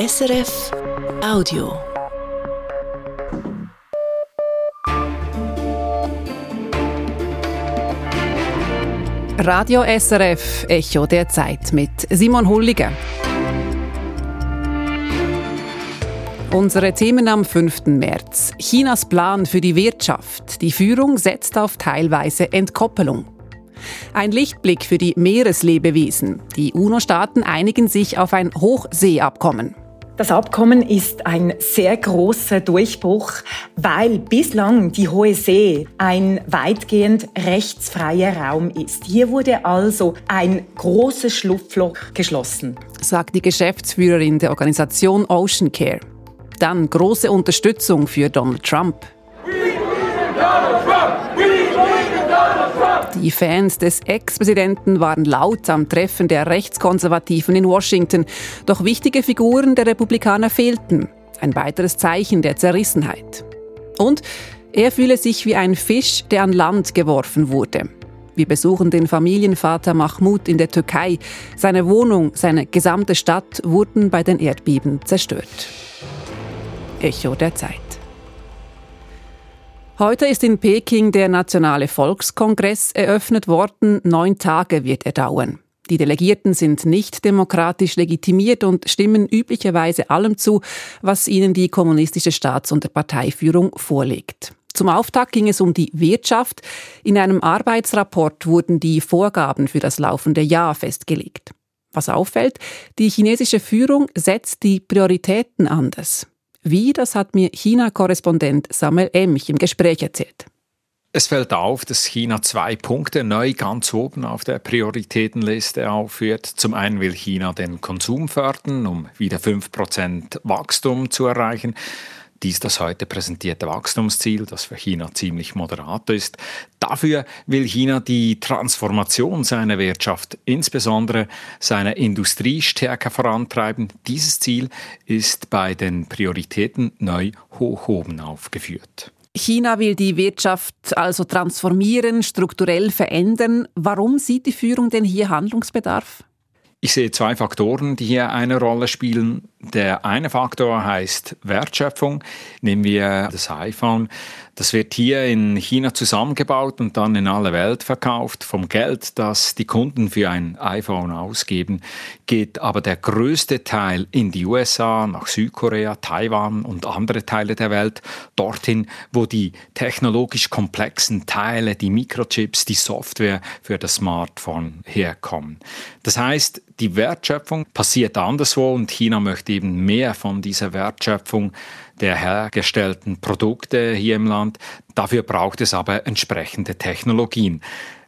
SRF Audio. Radio SRF Echo der Zeit mit Simon Hulliger. Unsere Themen am 5. März. Chinas Plan für die Wirtschaft. Die Führung setzt auf teilweise Entkoppelung. Ein Lichtblick für die Meereslebewesen. Die UNO-Staaten einigen sich auf ein Hochseeabkommen. Das Abkommen ist ein sehr großer Durchbruch, weil bislang die Hohe See ein weitgehend rechtsfreier Raum ist. Hier wurde also ein großes Schlupfloch geschlossen, sagt die Geschäftsführerin der Organisation Ocean Care. Dann große Unterstützung für Donald Trump. Donald Trump. Die Fans des Ex-Präsidenten waren laut am Treffen der Rechtskonservativen in Washington. Doch wichtige Figuren der Republikaner fehlten. Ein weiteres Zeichen der Zerrissenheit. Und er fühle sich wie ein Fisch, der an Land geworfen wurde. Wir besuchen den Familienvater Mahmoud in der Türkei. Seine Wohnung, seine gesamte Stadt wurden bei den Erdbeben zerstört. Echo der Zeit. Heute ist in Peking der Nationale Volkskongress eröffnet worden. Neun Tage wird er dauern. Die Delegierten sind nicht demokratisch legitimiert und stimmen üblicherweise allem zu, was ihnen die kommunistische Staats- und Parteiführung vorlegt. Zum Auftakt ging es um die Wirtschaft. In einem Arbeitsrapport wurden die Vorgaben für das laufende Jahr festgelegt. Was auffällt, die chinesische Führung setzt die Prioritäten anders. Wie, das hat mir China-Korrespondent Samuel Emch im Gespräch erzählt. Es fällt auf, dass China zwei Punkte neu ganz oben auf der Prioritätenliste aufführt. Zum einen will China den Konsum fördern, um wieder 5% Wachstum zu erreichen. Dies das heute präsentierte Wachstumsziel, das für China ziemlich moderat ist. Dafür will China die Transformation seiner Wirtschaft, insbesondere seiner Industrie, stärker vorantreiben. Dieses Ziel ist bei den Prioritäten neu hoch oben aufgeführt. China will die Wirtschaft also transformieren, strukturell verändern. Warum sieht die Führung denn hier Handlungsbedarf? Ich sehe zwei Faktoren, die hier eine Rolle spielen. Der eine Faktor heißt Wertschöpfung. Nehmen wir das iPhone. Das wird hier in China zusammengebaut und dann in alle Welt verkauft. Vom Geld, das die Kunden für ein iPhone ausgeben, geht aber der größte Teil in die USA, nach Südkorea, Taiwan und andere Teile der Welt, dorthin, wo die technologisch komplexen Teile, die Mikrochips, die Software für das Smartphone herkommen. Das heißt, die Wertschöpfung passiert anderswo und China möchte eben mehr von dieser Wertschöpfung der hergestellten Produkte hier im Land. Dafür braucht es aber entsprechende Technologien.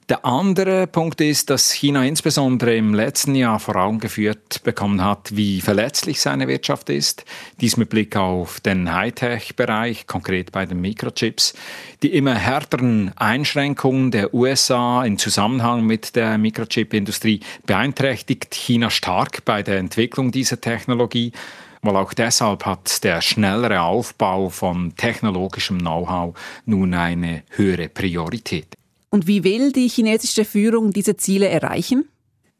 Der andere Punkt ist, dass China insbesondere im letzten Jahr vor Augen geführt bekommen hat, wie verletzlich seine Wirtschaft ist. Dies mit Blick auf den Hightech-Bereich, konkret bei den Mikrochips. Die immer härteren Einschränkungen der USA im Zusammenhang mit der Mikrochip-Industrie beeinträchtigt China stark bei der Entwicklung dieser Technologie. Weil auch deshalb hat der schnellere Aufbau von technologischem Know-how nun eine höhere Priorität. Und wie will die chinesische Führung diese Ziele erreichen?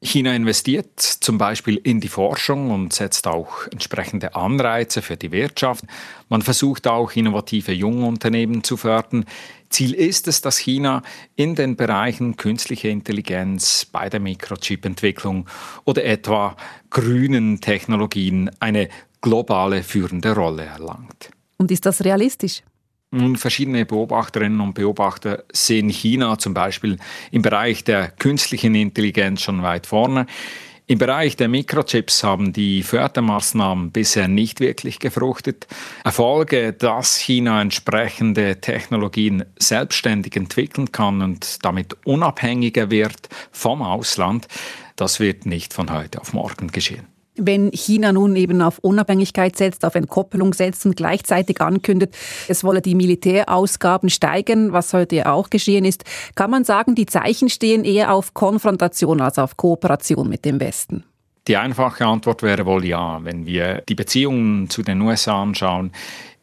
China investiert zum Beispiel in die Forschung und setzt auch entsprechende Anreize für die Wirtschaft. Man versucht auch innovative Jungunternehmen zu fördern. Ziel ist es, dass China in den Bereichen künstliche Intelligenz, bei der Mikrochip-Entwicklung oder etwa grünen Technologien eine globale führende Rolle erlangt. Und ist das realistisch? Nun, verschiedene Beobachterinnen und Beobachter sehen China zum Beispiel im Bereich der künstlichen Intelligenz schon weit vorne. Im Bereich der Mikrochips haben die Fördermaßnahmen bisher nicht wirklich gefruchtet. Erfolge, dass China entsprechende Technologien selbstständig entwickeln kann und damit unabhängiger wird vom Ausland, das wird nicht von heute auf morgen geschehen. Wenn China nun eben auf Unabhängigkeit setzt, auf Entkoppelung setzt und gleichzeitig ankündigt, es wolle die Militärausgaben steigern, was heute ja auch geschehen ist, kann man sagen, die Zeichen stehen eher auf Konfrontation als auf Kooperation mit dem Westen. Die einfache Antwort wäre wohl ja. Wenn wir die Beziehungen zu den USA anschauen,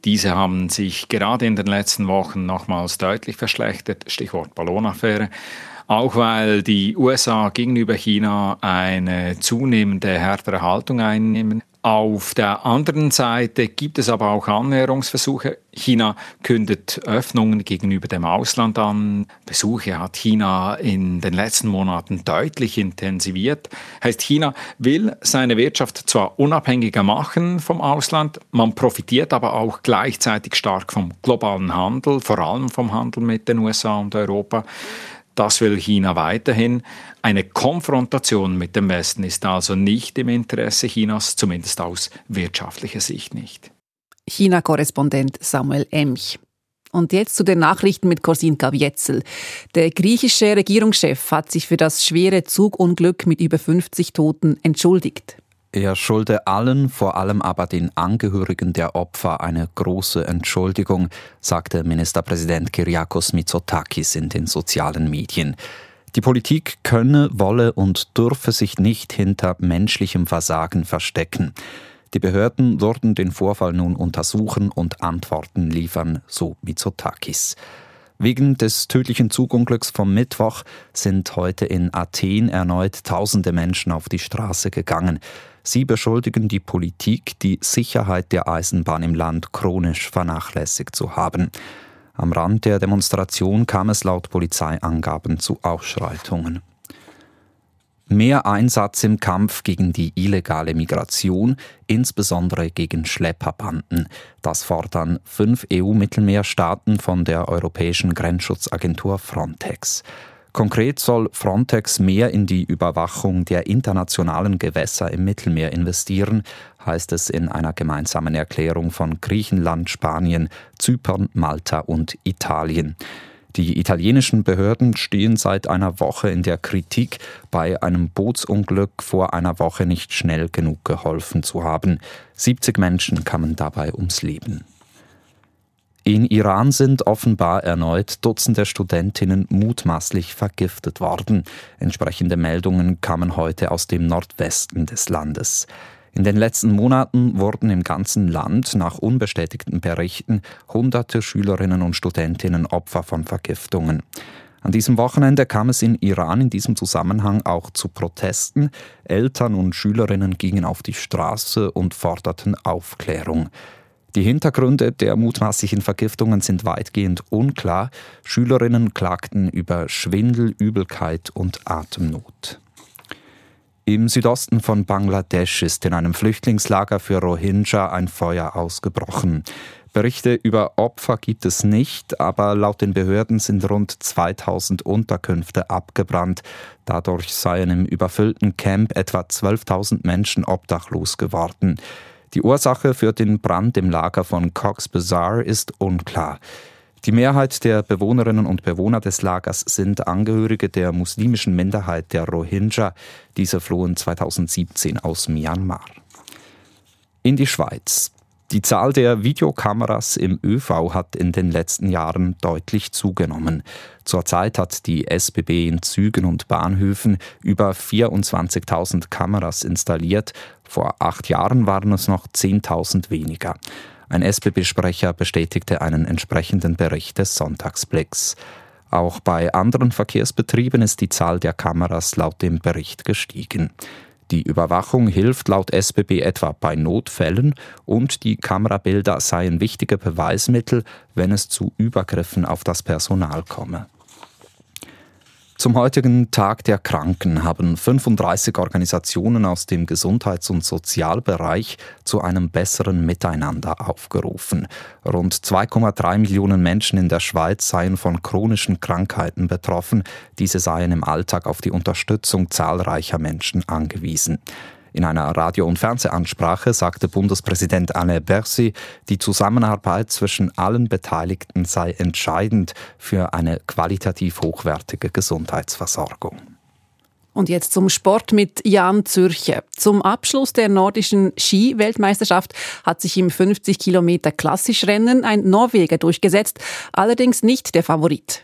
diese haben sich gerade in den letzten Wochen nochmals deutlich verschlechtert. Stichwort Ballonaffäre auch weil die USA gegenüber China eine zunehmende härtere Haltung einnehmen. Auf der anderen Seite gibt es aber auch Annäherungsversuche. China kündet Öffnungen gegenüber dem Ausland an. Besuche hat China in den letzten Monaten deutlich intensiviert. Heißt, China will seine Wirtschaft zwar unabhängiger machen vom Ausland, man profitiert aber auch gleichzeitig stark vom globalen Handel, vor allem vom Handel mit den USA und Europa. Das will China weiterhin. Eine Konfrontation mit dem Westen ist also nicht im Interesse Chinas, zumindest aus wirtschaftlicher Sicht nicht. China-Korrespondent Samuel Emch. Und jetzt zu den Nachrichten mit Korsin Kavietzel. Der griechische Regierungschef hat sich für das schwere Zugunglück mit über 50 Toten entschuldigt. Er schulde allen, vor allem aber den Angehörigen der Opfer, eine große Entschuldigung, sagte Ministerpräsident Kyriakos Mitsotakis in den sozialen Medien. Die Politik könne, wolle und dürfe sich nicht hinter menschlichem Versagen verstecken. Die Behörden würden den Vorfall nun untersuchen und Antworten liefern, so Mitsotakis. Wegen des tödlichen Zugunglücks vom Mittwoch sind heute in Athen erneut tausende Menschen auf die Straße gegangen. Sie beschuldigen die Politik, die Sicherheit der Eisenbahn im Land chronisch vernachlässigt zu haben. Am Rand der Demonstration kam es laut Polizeiangaben zu Ausschreitungen. Mehr Einsatz im Kampf gegen die illegale Migration, insbesondere gegen Schlepperbanden. Das fordern fünf EU-Mittelmeerstaaten von der Europäischen Grenzschutzagentur Frontex. Konkret soll Frontex mehr in die Überwachung der internationalen Gewässer im Mittelmeer investieren, heißt es in einer gemeinsamen Erklärung von Griechenland, Spanien, Zypern, Malta und Italien. Die italienischen Behörden stehen seit einer Woche in der Kritik, bei einem Bootsunglück vor einer Woche nicht schnell genug geholfen zu haben. 70 Menschen kamen dabei ums Leben. In Iran sind offenbar erneut Dutzende Studentinnen mutmaßlich vergiftet worden. Entsprechende Meldungen kamen heute aus dem Nordwesten des Landes. In den letzten Monaten wurden im ganzen Land nach unbestätigten Berichten hunderte Schülerinnen und Studentinnen Opfer von Vergiftungen. An diesem Wochenende kam es in Iran in diesem Zusammenhang auch zu Protesten. Eltern und Schülerinnen gingen auf die Straße und forderten Aufklärung. Die Hintergründe der mutmaßlichen Vergiftungen sind weitgehend unklar. Schülerinnen klagten über Schwindel, Übelkeit und Atemnot. Im Südosten von Bangladesch ist in einem Flüchtlingslager für Rohingya ein Feuer ausgebrochen. Berichte über Opfer gibt es nicht, aber laut den Behörden sind rund 2000 Unterkünfte abgebrannt. Dadurch seien im überfüllten Camp etwa 12.000 Menschen obdachlos geworden. Die Ursache für den Brand im Lager von Cox Bazar ist unklar. Die Mehrheit der Bewohnerinnen und Bewohner des Lagers sind Angehörige der muslimischen Minderheit der Rohingya. Diese flohen 2017 aus Myanmar. In die Schweiz. Die Zahl der Videokameras im ÖV hat in den letzten Jahren deutlich zugenommen. Zurzeit hat die SBB in Zügen und Bahnhöfen über 24.000 Kameras installiert. Vor acht Jahren waren es noch 10.000 weniger. Ein SBB-Sprecher bestätigte einen entsprechenden Bericht des Sonntagsblicks. Auch bei anderen Verkehrsbetrieben ist die Zahl der Kameras laut dem Bericht gestiegen. Die Überwachung hilft laut SBB etwa bei Notfällen und die Kamerabilder seien wichtige Beweismittel, wenn es zu Übergriffen auf das Personal komme. Zum heutigen Tag der Kranken haben 35 Organisationen aus dem Gesundheits- und Sozialbereich zu einem besseren Miteinander aufgerufen. Rund 2,3 Millionen Menschen in der Schweiz seien von chronischen Krankheiten betroffen. Diese seien im Alltag auf die Unterstützung zahlreicher Menschen angewiesen. In einer Radio- und Fernsehansprache sagte Bundespräsident Anne Bercy, die Zusammenarbeit zwischen allen Beteiligten sei entscheidend für eine qualitativ hochwertige Gesundheitsversorgung. Und jetzt zum Sport mit Jan Zürcher. Zum Abschluss der nordischen Ski-Weltmeisterschaft hat sich im 50 Kilometer Klassischrennen ein Norweger durchgesetzt, allerdings nicht der Favorit.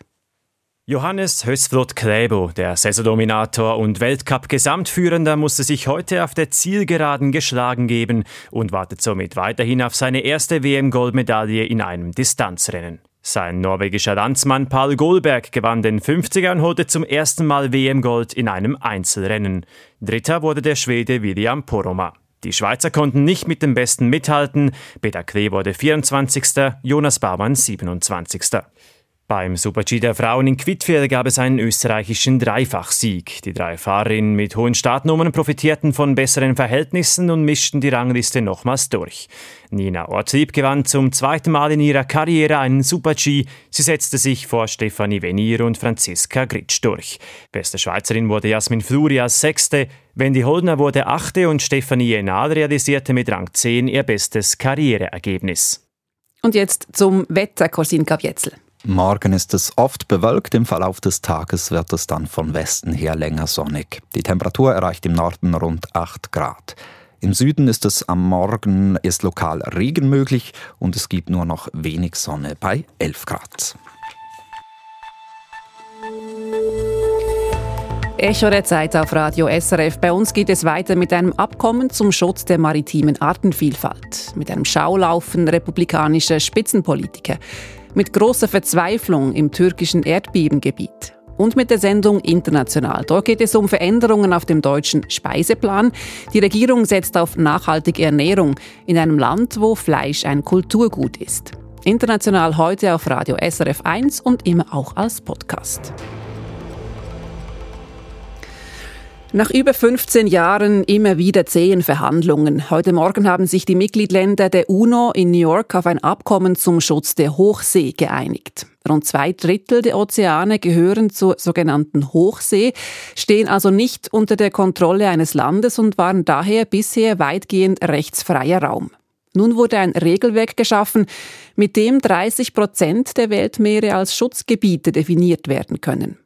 Johannes Hösflot Kläbo, der Saisondominator und Weltcup-Gesamtführender, musste sich heute auf der Zielgeraden geschlagen geben und wartet somit weiterhin auf seine erste WM-Goldmedaille in einem Distanzrennen. Sein norwegischer Landsmann Paul Goldberg gewann den 50er und holte zum ersten Mal WM-Gold in einem Einzelrennen. Dritter wurde der Schwede William Poromaa. Die Schweizer konnten nicht mit dem Besten mithalten. Peter Klee wurde 24., Jonas Baumann 27. Beim Super-G der Frauen in Quidfjell gab es einen österreichischen Dreifachsieg. Die drei Fahrerinnen mit hohen Startnummern profitierten von besseren Verhältnissen und mischten die Rangliste nochmals durch. Nina Ortlieb gewann zum zweiten Mal in ihrer Karriere einen Super-G. Sie setzte sich vor Stefanie Venier und Franziska Gritsch durch. Beste Schweizerin wurde Jasmin Fluri als Sechste, Wendy Holdner wurde Achte und Stefanie Jenal realisierte mit Rang 10 ihr bestes Karriereergebnis. Und jetzt zum Wetter, Corsin Kapietzel. Morgen ist es oft bewölkt, im Verlauf des Tages wird es dann von Westen her länger sonnig. Die Temperatur erreicht im Norden rund 8 Grad. Im Süden ist es am Morgen ist lokal Regen möglich und es gibt nur noch wenig Sonne bei 11 Grad. Echo der Zeit auf Radio SRF. Bei uns geht es weiter mit einem Abkommen zum Schutz der maritimen Artenvielfalt. Mit einem Schaulaufen republikanischer Spitzenpolitiker mit großer Verzweiflung im türkischen Erdbebengebiet. Und mit der Sendung International. Dort geht es um Veränderungen auf dem deutschen Speiseplan. Die Regierung setzt auf nachhaltige Ernährung in einem Land, wo Fleisch ein Kulturgut ist. International heute auf Radio SRF 1 und immer auch als Podcast. Nach über 15 Jahren immer wieder zähen Verhandlungen. Heute Morgen haben sich die Mitgliedländer der UNO in New York auf ein Abkommen zum Schutz der Hochsee geeinigt. Rund zwei Drittel der Ozeane gehören zur sogenannten Hochsee, stehen also nicht unter der Kontrolle eines Landes und waren daher bisher weitgehend rechtsfreier Raum. Nun wurde ein Regelwerk geschaffen, mit dem 30 Prozent der Weltmeere als Schutzgebiete definiert werden können.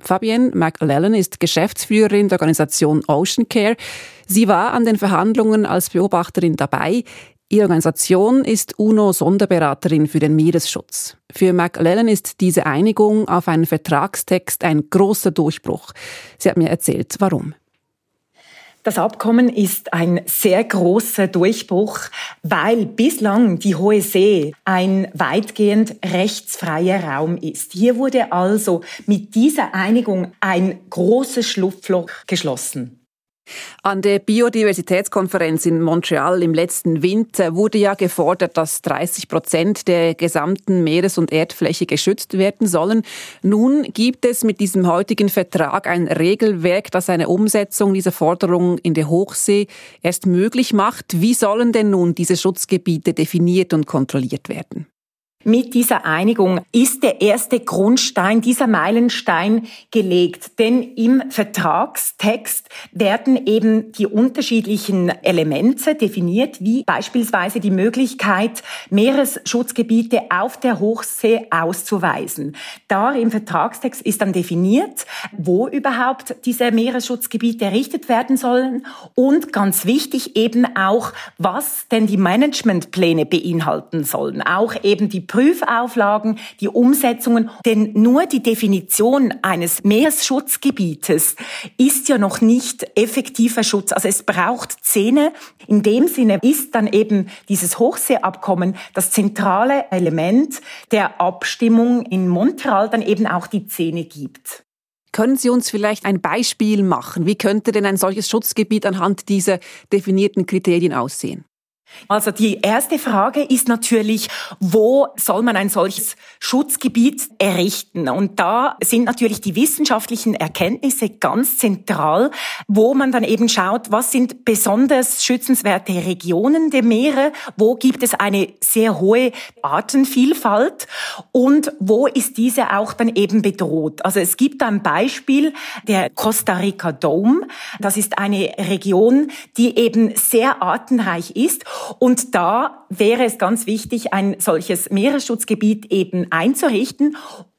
Fabienne McLellan ist Geschäftsführerin der Organisation Ocean Care. Sie war an den Verhandlungen als Beobachterin dabei. Ihre Organisation ist UNO-Sonderberaterin für den Meeresschutz. Für McLellan ist diese Einigung auf einen Vertragstext ein großer Durchbruch. Sie hat mir erzählt, warum. Das Abkommen ist ein sehr großer Durchbruch, weil bislang die Hohe See ein weitgehend rechtsfreier Raum ist. Hier wurde also mit dieser Einigung ein großes Schlupfloch geschlossen. An der Biodiversitätskonferenz in Montreal im letzten Winter wurde ja gefordert, dass 30 Prozent der gesamten Meeres- und Erdfläche geschützt werden sollen. Nun gibt es mit diesem heutigen Vertrag ein Regelwerk, das eine Umsetzung dieser Forderung in der Hochsee erst möglich macht. Wie sollen denn nun diese Schutzgebiete definiert und kontrolliert werden? Mit dieser Einigung ist der erste Grundstein, dieser Meilenstein gelegt. Denn im Vertragstext werden eben die unterschiedlichen Elemente definiert, wie beispielsweise die Möglichkeit, Meeresschutzgebiete auf der Hochsee auszuweisen. Da im Vertragstext ist dann definiert, wo überhaupt diese Meeresschutzgebiete errichtet werden sollen und ganz wichtig eben auch, was denn die Managementpläne beinhalten sollen. Auch eben die Prüfauflagen, die Umsetzungen. Denn nur die Definition eines Meeresschutzgebietes ist ja noch nicht effektiver Schutz. Also es braucht Zähne. In dem Sinne ist dann eben dieses Hochseeabkommen das zentrale Element der Abstimmung in Montreal dann eben auch die Zähne gibt. Können Sie uns vielleicht ein Beispiel machen? Wie könnte denn ein solches Schutzgebiet anhand dieser definierten Kriterien aussehen? Also die erste Frage ist natürlich, wo soll man ein solches Schutzgebiet errichten? Und da sind natürlich die wissenschaftlichen Erkenntnisse ganz zentral, wo man dann eben schaut, was sind besonders schützenswerte Regionen der Meere, wo gibt es eine sehr hohe Artenvielfalt und wo ist diese auch dann eben bedroht. Also es gibt ein Beispiel, der Costa Rica Dome. Das ist eine Region, die eben sehr artenreich ist und da wäre es ganz wichtig, ein solches Meeresschutzgebiet eben einzurichten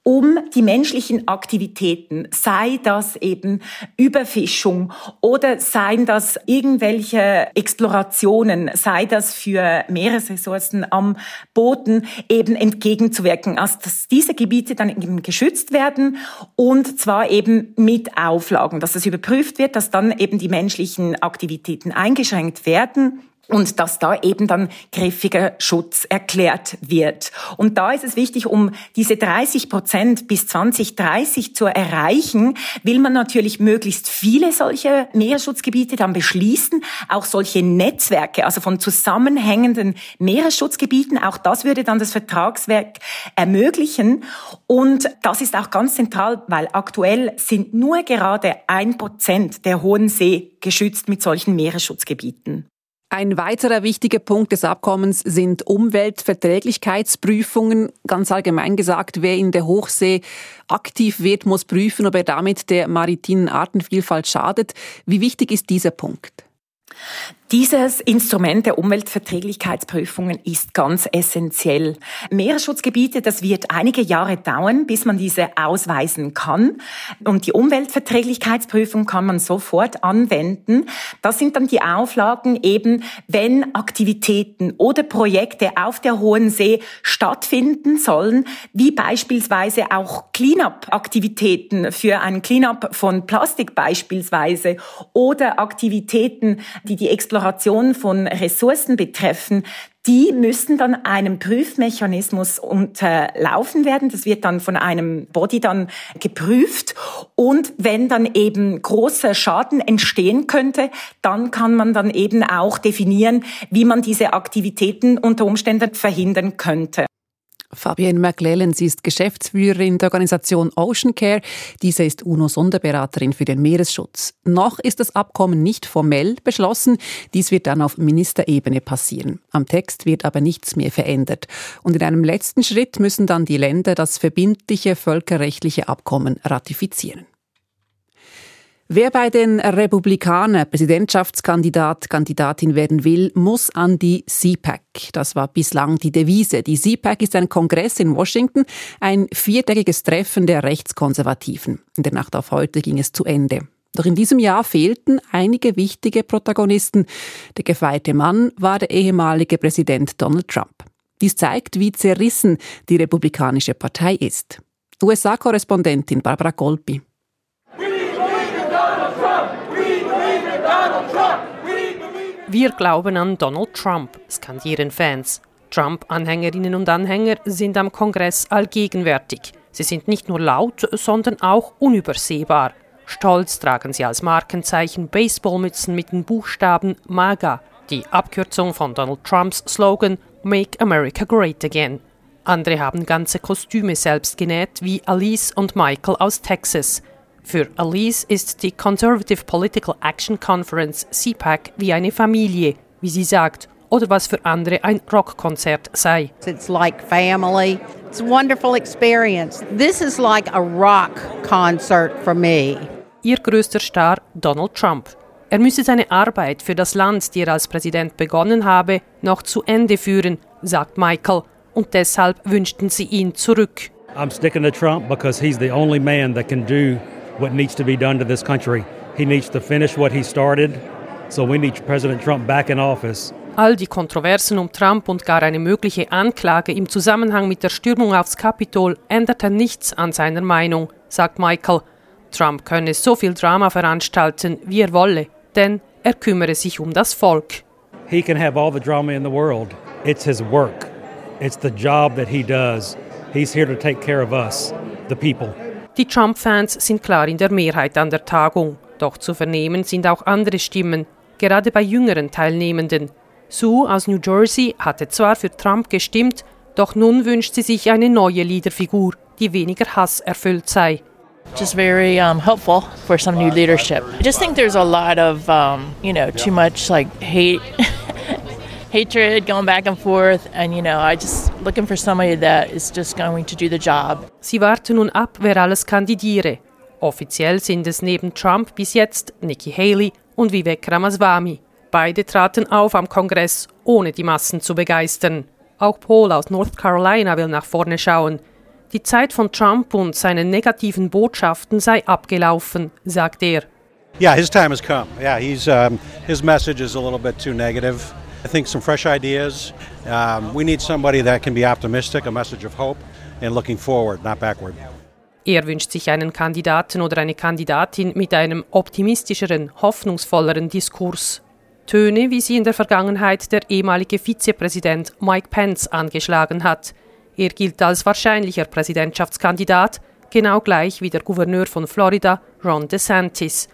um die menschlichen Aktivitäten, sei das eben Überfischung oder seien das irgendwelche Explorationen, sei das für Meeresressourcen am Boden eben entgegenzuwirken, also dass diese Gebiete dann eben geschützt werden und zwar eben mit Auflagen, dass es überprüft wird, dass dann eben die menschlichen Aktivitäten eingeschränkt werden und dass da eben dann griffiger Schutz erklärt wird. Und da ist es wichtig, um diese 30 Prozent bis 2030 zu erreichen, will man natürlich möglichst viele solche Meeresschutzgebiete dann beschließen, auch solche Netzwerke, also von zusammenhängenden Meeresschutzgebieten, auch das würde dann das Vertragswerk ermöglichen. Und das ist auch ganz zentral, weil aktuell sind nur gerade ein Prozent der Hohen See geschützt mit solchen Meeresschutzgebieten. Ein weiterer wichtiger Punkt des Abkommens sind Umweltverträglichkeitsprüfungen. Ganz allgemein gesagt, wer in der Hochsee aktiv wird, muss prüfen, ob er damit der maritimen Artenvielfalt schadet. Wie wichtig ist dieser Punkt? Dieses Instrument der Umweltverträglichkeitsprüfungen ist ganz essentiell. Meeresschutzgebiete, das wird einige Jahre dauern, bis man diese ausweisen kann. Und die Umweltverträglichkeitsprüfung kann man sofort anwenden. Das sind dann die Auflagen eben, wenn Aktivitäten oder Projekte auf der Hohen See stattfinden sollen, wie beispielsweise auch Cleanup-Aktivitäten für ein Cleanup von Plastik beispielsweise oder Aktivitäten, die die Exploration Exploration von Ressourcen betreffen, die müssen dann einem Prüfmechanismus unterlaufen werden. Das wird dann von einem Body dann geprüft. Und wenn dann eben großer Schaden entstehen könnte, dann kann man dann eben auch definieren, wie man diese Aktivitäten unter Umständen verhindern könnte. Fabienne McLellan, sie ist Geschäftsführerin der Organisation Ocean Care. Diese ist UNO-Sonderberaterin für den Meeresschutz. Noch ist das Abkommen nicht formell beschlossen. Dies wird dann auf Ministerebene passieren. Am Text wird aber nichts mehr verändert. Und in einem letzten Schritt müssen dann die Länder das verbindliche völkerrechtliche Abkommen ratifizieren. Wer bei den Republikanern Präsidentschaftskandidat, Kandidatin werden will, muss an die CPAC. Das war bislang die Devise. Die CPAC ist ein Kongress in Washington, ein viertägiges Treffen der Rechtskonservativen. In der Nacht auf heute ging es zu Ende. Doch in diesem Jahr fehlten einige wichtige Protagonisten. Der gefeite Mann war der ehemalige Präsident Donald Trump. Dies zeigt, wie zerrissen die Republikanische Partei ist. USA-Korrespondentin Barbara Golpi. Wir glauben an Donald Trump, skandieren Fans. Trump-Anhängerinnen und Anhänger sind am Kongress allgegenwärtig. Sie sind nicht nur laut, sondern auch unübersehbar. Stolz tragen sie als Markenzeichen Baseballmützen mit den Buchstaben MAGA, die Abkürzung von Donald Trumps Slogan Make America Great Again. Andere haben ganze Kostüme selbst genäht, wie Alice und Michael aus Texas. Für Alice ist die Conservative Political Action Conference CPAC wie eine Familie, wie sie sagt, oder was für andere ein Rockkonzert sei. It's like family. It's a wonderful experience. This is like a rock concert for me. Ihr größter Star Donald Trump. Er müsse seine Arbeit für das Land, die er als Präsident begonnen habe, noch zu Ende führen, sagt Michael, und deshalb wünschten sie ihn zurück. I'm sticking to Trump because he's the only man that can do what needs to be done to this country. He needs to finish what he started. So we need President Trump back in office. All die Kontroversen um Trump und gar eine mögliche Anklage im Zusammenhang mit der Stürmung aufs Kapitol änderten nichts an seiner Meinung, sagt Michael. Trump könne so viel Drama veranstalten, wie er wolle, denn er kümmere sich um das Volk. He can have all the drama in the world. It's his work. It's the job that he does. He's here to take care of us, the people. Die Trump-Fans sind klar in der Mehrheit an der Tagung. Doch zu vernehmen sind auch andere Stimmen, gerade bei jüngeren Teilnehmenden. Sue aus New Jersey hatte zwar für Trump gestimmt, doch nun wünscht sie sich eine neue Leaderfigur, die weniger Hass erfüllt sei. Just very um, helpful for some new leadership. I just think there's a lot of, um, you know, too much like hate. hatred going back and forth and you know I just looking for somebody that is just going to do the job. Sie warten nun ab, wer alles kandidiere. Offiziell sind es neben Trump bis jetzt Nikki Haley und Vivek Ramaswamy. Beide traten auf am Kongress, ohne die Massen zu begeistern. Auch Paul aus North Carolina will nach vorne schauen. Die Zeit von Trump und seinen negativen Botschaften sei abgelaufen, sagt er. Yeah, his time has come. Yeah, he's um, his message is a little bit too negative. I think some fresh ideas. Um, we need somebody that can be optimistic, a message of hope, and looking forward, not backward. Er wünscht sich einen Kandidaten oder eine Kandidatin mit einem optimistischeren, hoffnungsvolleren Diskurs. Töne, wie sie in der Vergangenheit der ehemalige Vizepräsident Mike Pence angeschlagen hat. Er gilt als wahrscheinlicher Präsidentschaftskandidat, genau gleich wie der Gouverneur von Florida, Ron DeSantis.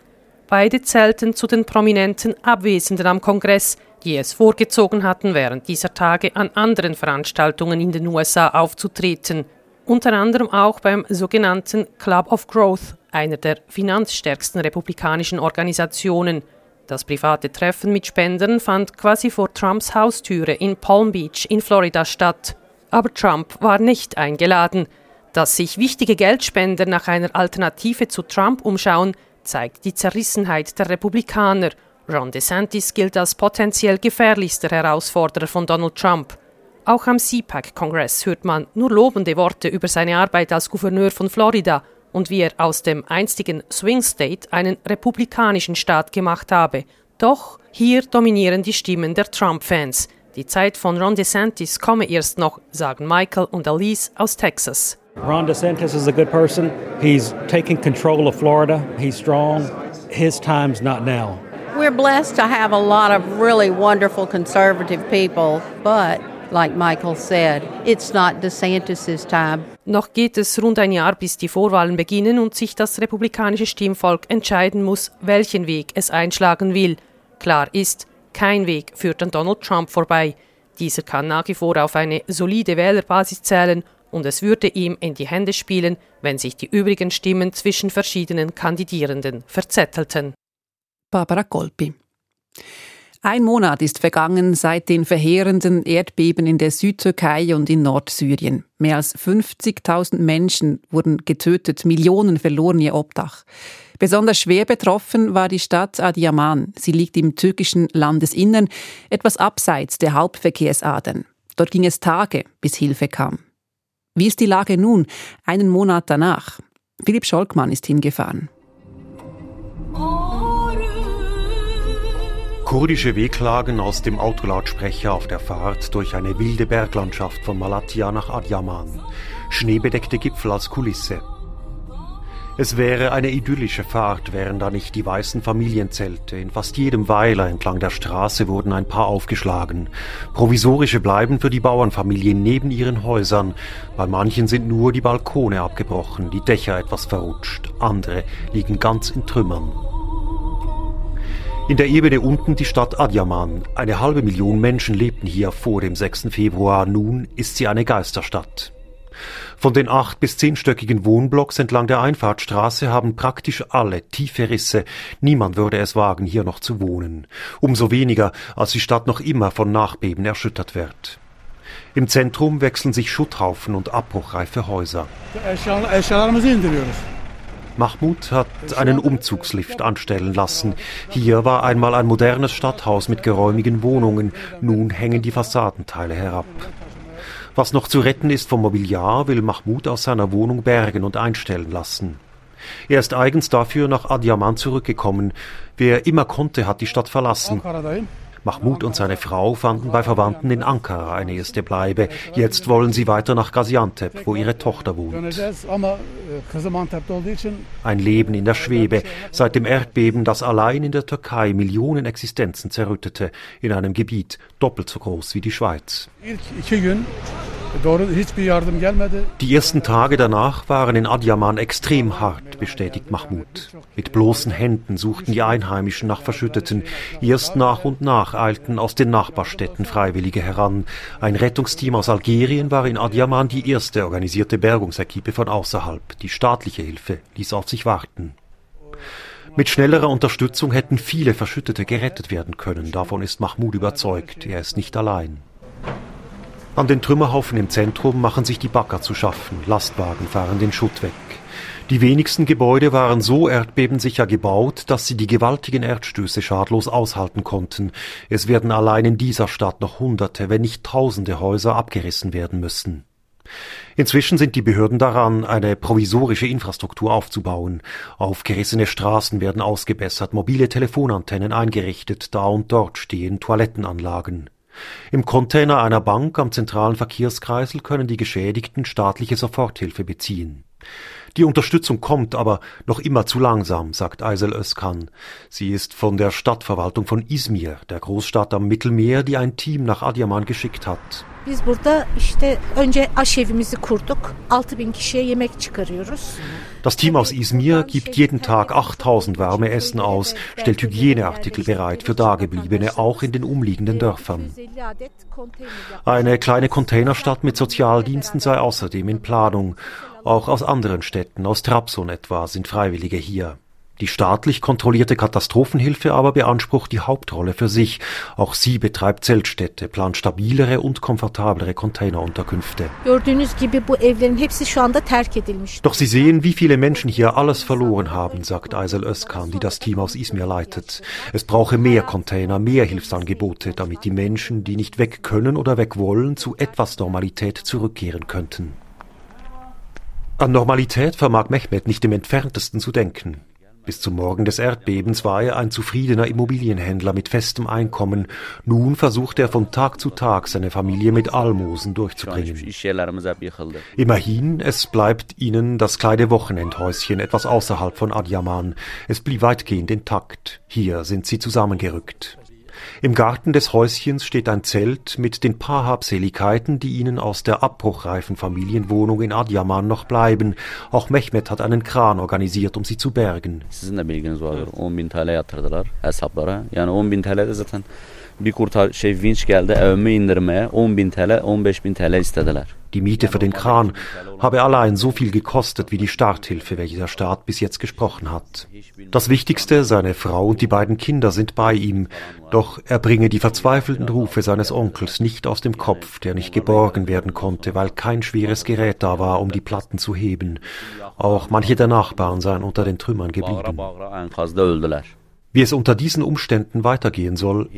Beide zählten zu den prominenten Abwesenden am Kongress, die es vorgezogen hatten, während dieser Tage an anderen Veranstaltungen in den USA aufzutreten, unter anderem auch beim sogenannten Club of Growth, einer der finanzstärksten republikanischen Organisationen. Das private Treffen mit Spendern fand quasi vor Trumps Haustüre in Palm Beach in Florida statt. Aber Trump war nicht eingeladen. Dass sich wichtige Geldspender nach einer Alternative zu Trump umschauen, zeigt die Zerrissenheit der Republikaner. Ron DeSantis gilt als potenziell gefährlichster Herausforderer von Donald Trump. Auch am CPAC-Kongress hört man nur lobende Worte über seine Arbeit als Gouverneur von Florida und wie er aus dem einstigen Swing State einen republikanischen Staat gemacht habe. Doch hier dominieren die Stimmen der Trump-Fans. Die Zeit von Ron DeSantis komme erst noch, sagen Michael und Alice aus Texas. Ron DeSantis is a good person. He's taking control of Florida. He's strong. His time's not now. We're blessed to have a lot of really wonderful conservative people, but like Michael said, it's not DeSantis' time. Noch geht es rund ein Jahr, bis die Vorwahlen beginnen und sich das republikanische Stimmvolk entscheiden muss, welchen Weg es einschlagen will. Klar ist, kein Weg führt an Donald Trump vorbei. Dieser kann nach wie vor auf eine solide Wählerbasis zählen und es würde ihm in die Hände spielen, wenn sich die übrigen Stimmen zwischen verschiedenen Kandidierenden verzettelten. Barbara Kolpi. Ein Monat ist vergangen seit den verheerenden Erdbeben in der Südtürkei und in Nordsyrien. Mehr als 50.000 Menschen wurden getötet, Millionen verloren ihr Obdach. Besonders schwer betroffen war die Stadt Adiyaman. Sie liegt im türkischen Landesinnern, etwas abseits der Hauptverkehrsadern. Dort ging es Tage, bis Hilfe kam. Wie ist die Lage nun, einen Monat danach? Philipp Scholkmann ist hingefahren. Kurdische Wehklagen aus dem Autolautsprecher auf der Fahrt durch eine wilde Berglandschaft von Malatya nach Adyaman. Schneebedeckte Gipfel als Kulisse. Es wäre eine idyllische Fahrt, wären da nicht die weißen Familienzelte. In fast jedem Weiler entlang der Straße wurden ein paar aufgeschlagen. Provisorische bleiben für die Bauernfamilien neben ihren Häusern. Bei manchen sind nur die Balkone abgebrochen, die Dächer etwas verrutscht. Andere liegen ganz in Trümmern. In der Ebene unten die Stadt Adyaman. Eine halbe Million Menschen lebten hier vor dem 6. Februar. Nun ist sie eine Geisterstadt. Von den acht bis zehnstöckigen Wohnblocks entlang der Einfahrtstraße haben praktisch alle tiefe Risse. Niemand würde es wagen, hier noch zu wohnen. Umso weniger, als die Stadt noch immer von Nachbeben erschüttert wird. Im Zentrum wechseln sich Schutthaufen und abbruchreife Häuser. Mahmoud hat einen Umzugslift anstellen lassen. Hier war einmal ein modernes Stadthaus mit geräumigen Wohnungen. Nun hängen die Fassadenteile herab. Was noch zu retten ist vom Mobiliar, will Mahmoud aus seiner Wohnung bergen und einstellen lassen. Er ist eigens dafür nach Adiaman zurückgekommen. Wer immer konnte, hat die Stadt verlassen. Mahmoud und seine Frau fanden bei Verwandten in Ankara eine erste Bleibe. Jetzt wollen sie weiter nach Gaziantep, wo ihre Tochter wohnt. Ein Leben in der Schwebe, seit dem Erdbeben, das allein in der Türkei Millionen Existenzen zerrüttete, in einem Gebiet doppelt so groß wie die Schweiz. Die ersten Tage danach waren in Adyaman extrem hart, bestätigt Mahmoud. Mit bloßen Händen suchten die Einheimischen nach Verschütteten. Erst nach und nach eilten aus den Nachbarstädten Freiwillige heran. Ein Rettungsteam aus Algerien war in Adyaman die erste organisierte Bergungsequipe von außerhalb. Die staatliche Hilfe ließ auf sich warten. Mit schnellerer Unterstützung hätten viele Verschüttete gerettet werden können. Davon ist Mahmoud überzeugt. Er ist nicht allein. An den Trümmerhaufen im Zentrum machen sich die Bagger zu schaffen, Lastwagen fahren den Schutt weg. Die wenigsten Gebäude waren so erdbebensicher gebaut, dass sie die gewaltigen Erdstöße schadlos aushalten konnten. Es werden allein in dieser Stadt noch Hunderte, wenn nicht Tausende Häuser abgerissen werden müssen. Inzwischen sind die Behörden daran, eine provisorische Infrastruktur aufzubauen. Aufgerissene Straßen werden ausgebessert, mobile Telefonantennen eingerichtet, da und dort stehen Toilettenanlagen. Im Container einer Bank am zentralen Verkehrskreisel können die Geschädigten staatliche Soforthilfe beziehen. Die Unterstützung kommt aber noch immer zu langsam, sagt Aysel Özkan. Sie ist von der Stadtverwaltung von Izmir, der Großstadt am Mittelmeer, die ein Team nach Adiyaman geschickt hat. Biz burada işte önce aşevimizi kurduk. 6000 kişiye yemek çıkarıyoruz. Das Team aus Izmir gibt jeden Tag 8000 warme Essen aus, stellt Hygieneartikel bereit für Dagebliebene, auch in den umliegenden Dörfern. Eine kleine Containerstadt mit Sozialdiensten sei außerdem in Planung. Auch aus anderen Städten, aus Trabzon etwa, sind Freiwillige hier. Die staatlich kontrollierte Katastrophenhilfe aber beansprucht die Hauptrolle für sich. Auch sie betreibt Zeltstädte, plant stabilere und komfortablere Containerunterkünfte. Doch Sie sehen, wie viele Menschen hier alles verloren haben, sagt Aysel Özkan, die das Team aus Izmir leitet. Es brauche mehr Container, mehr Hilfsangebote, damit die Menschen, die nicht weg können oder weg wollen, zu etwas Normalität zurückkehren könnten. An Normalität vermag Mehmet nicht im entferntesten zu denken. Bis zum Morgen des Erdbebens war er ein zufriedener Immobilienhändler mit festem Einkommen. Nun versucht er von Tag zu Tag seine Familie mit Almosen durchzubringen. Immerhin, es bleibt ihnen das kleine Wochenendhäuschen etwas außerhalb von Adyaman. Es blieb weitgehend intakt. Hier sind sie zusammengerückt. Im Garten des Häuschens steht ein Zelt mit den paar Habseligkeiten, die ihnen aus der abbruchreifen Familienwohnung in Adyaman noch bleiben. Auch Mehmet hat einen Kran organisiert, um sie zu bergen. Bir kurtar şey vinç geldi evime indirmeye 10 bin TL 15 bin TL istediler. Die Miete für den Kran habe allein so viel gekostet wie die Starthilfe, welche der Staat bis jetzt gesprochen hat. Das Wichtigste, seine Frau und die beiden Kinder sind bei ihm, doch er bringe die verzweifelten Rufe seines Onkels nicht aus dem Kopf, der nicht geborgen werden konnte, weil kein schweres Gerät da war, um die Platten zu heben. Auch manche der Nachbarn seien unter den Trümmern geblieben. Wie es unter diesen Umständen weitergehen soll,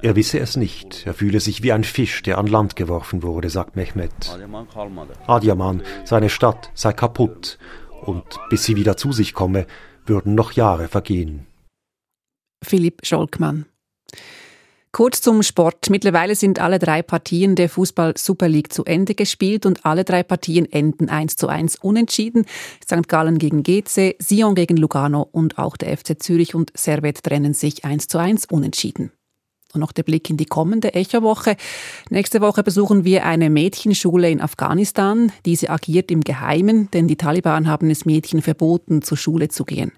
er wisse es nicht. Er fühle sich wie ein Fisch, der an Land geworfen wurde, sagt Mehmet. Adiaman, seine Stadt, sei kaputt. Und bis sie wieder zu sich komme, würden noch Jahre vergehen. Philipp Scholkmann. Kurz zum Sport. Mittlerweile sind alle drei Partien der Fußball Super League zu Ende gespielt und alle drei Partien enden 1 zu 1 unentschieden. St. Gallen gegen GC, Sion gegen Lugano und auch der FC Zürich und Servet trennen sich 1 zu 1 unentschieden. Und noch der Blick in die kommende Echo-Woche. Nächste Woche besuchen wir eine Mädchenschule in Afghanistan. Diese agiert im Geheimen, denn die Taliban haben es Mädchen verboten, zur Schule zu gehen.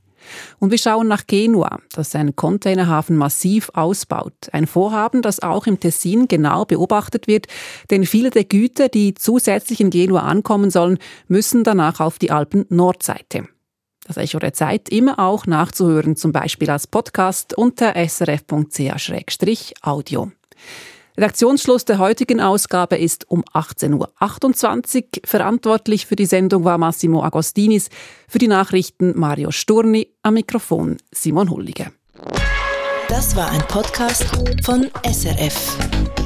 Und wir schauen nach Genua, das seinen Containerhafen massiv ausbaut. Ein Vorhaben, das auch im Tessin genau beobachtet wird, denn viele der Güter, die zusätzlich in Genua ankommen sollen, müssen danach auf die Alpen-Nordseite. Das Echo der Zeit immer auch nachzuhören, zum Beispiel als Podcast unter srf.ch-audio. Redaktionsschluss der heutigen Ausgabe ist um 18.28 Uhr. Verantwortlich für die Sendung war Massimo Agostinis, für die Nachrichten Mario Sturni, am Mikrofon Simon Hullige. Das war ein Podcast von SRF.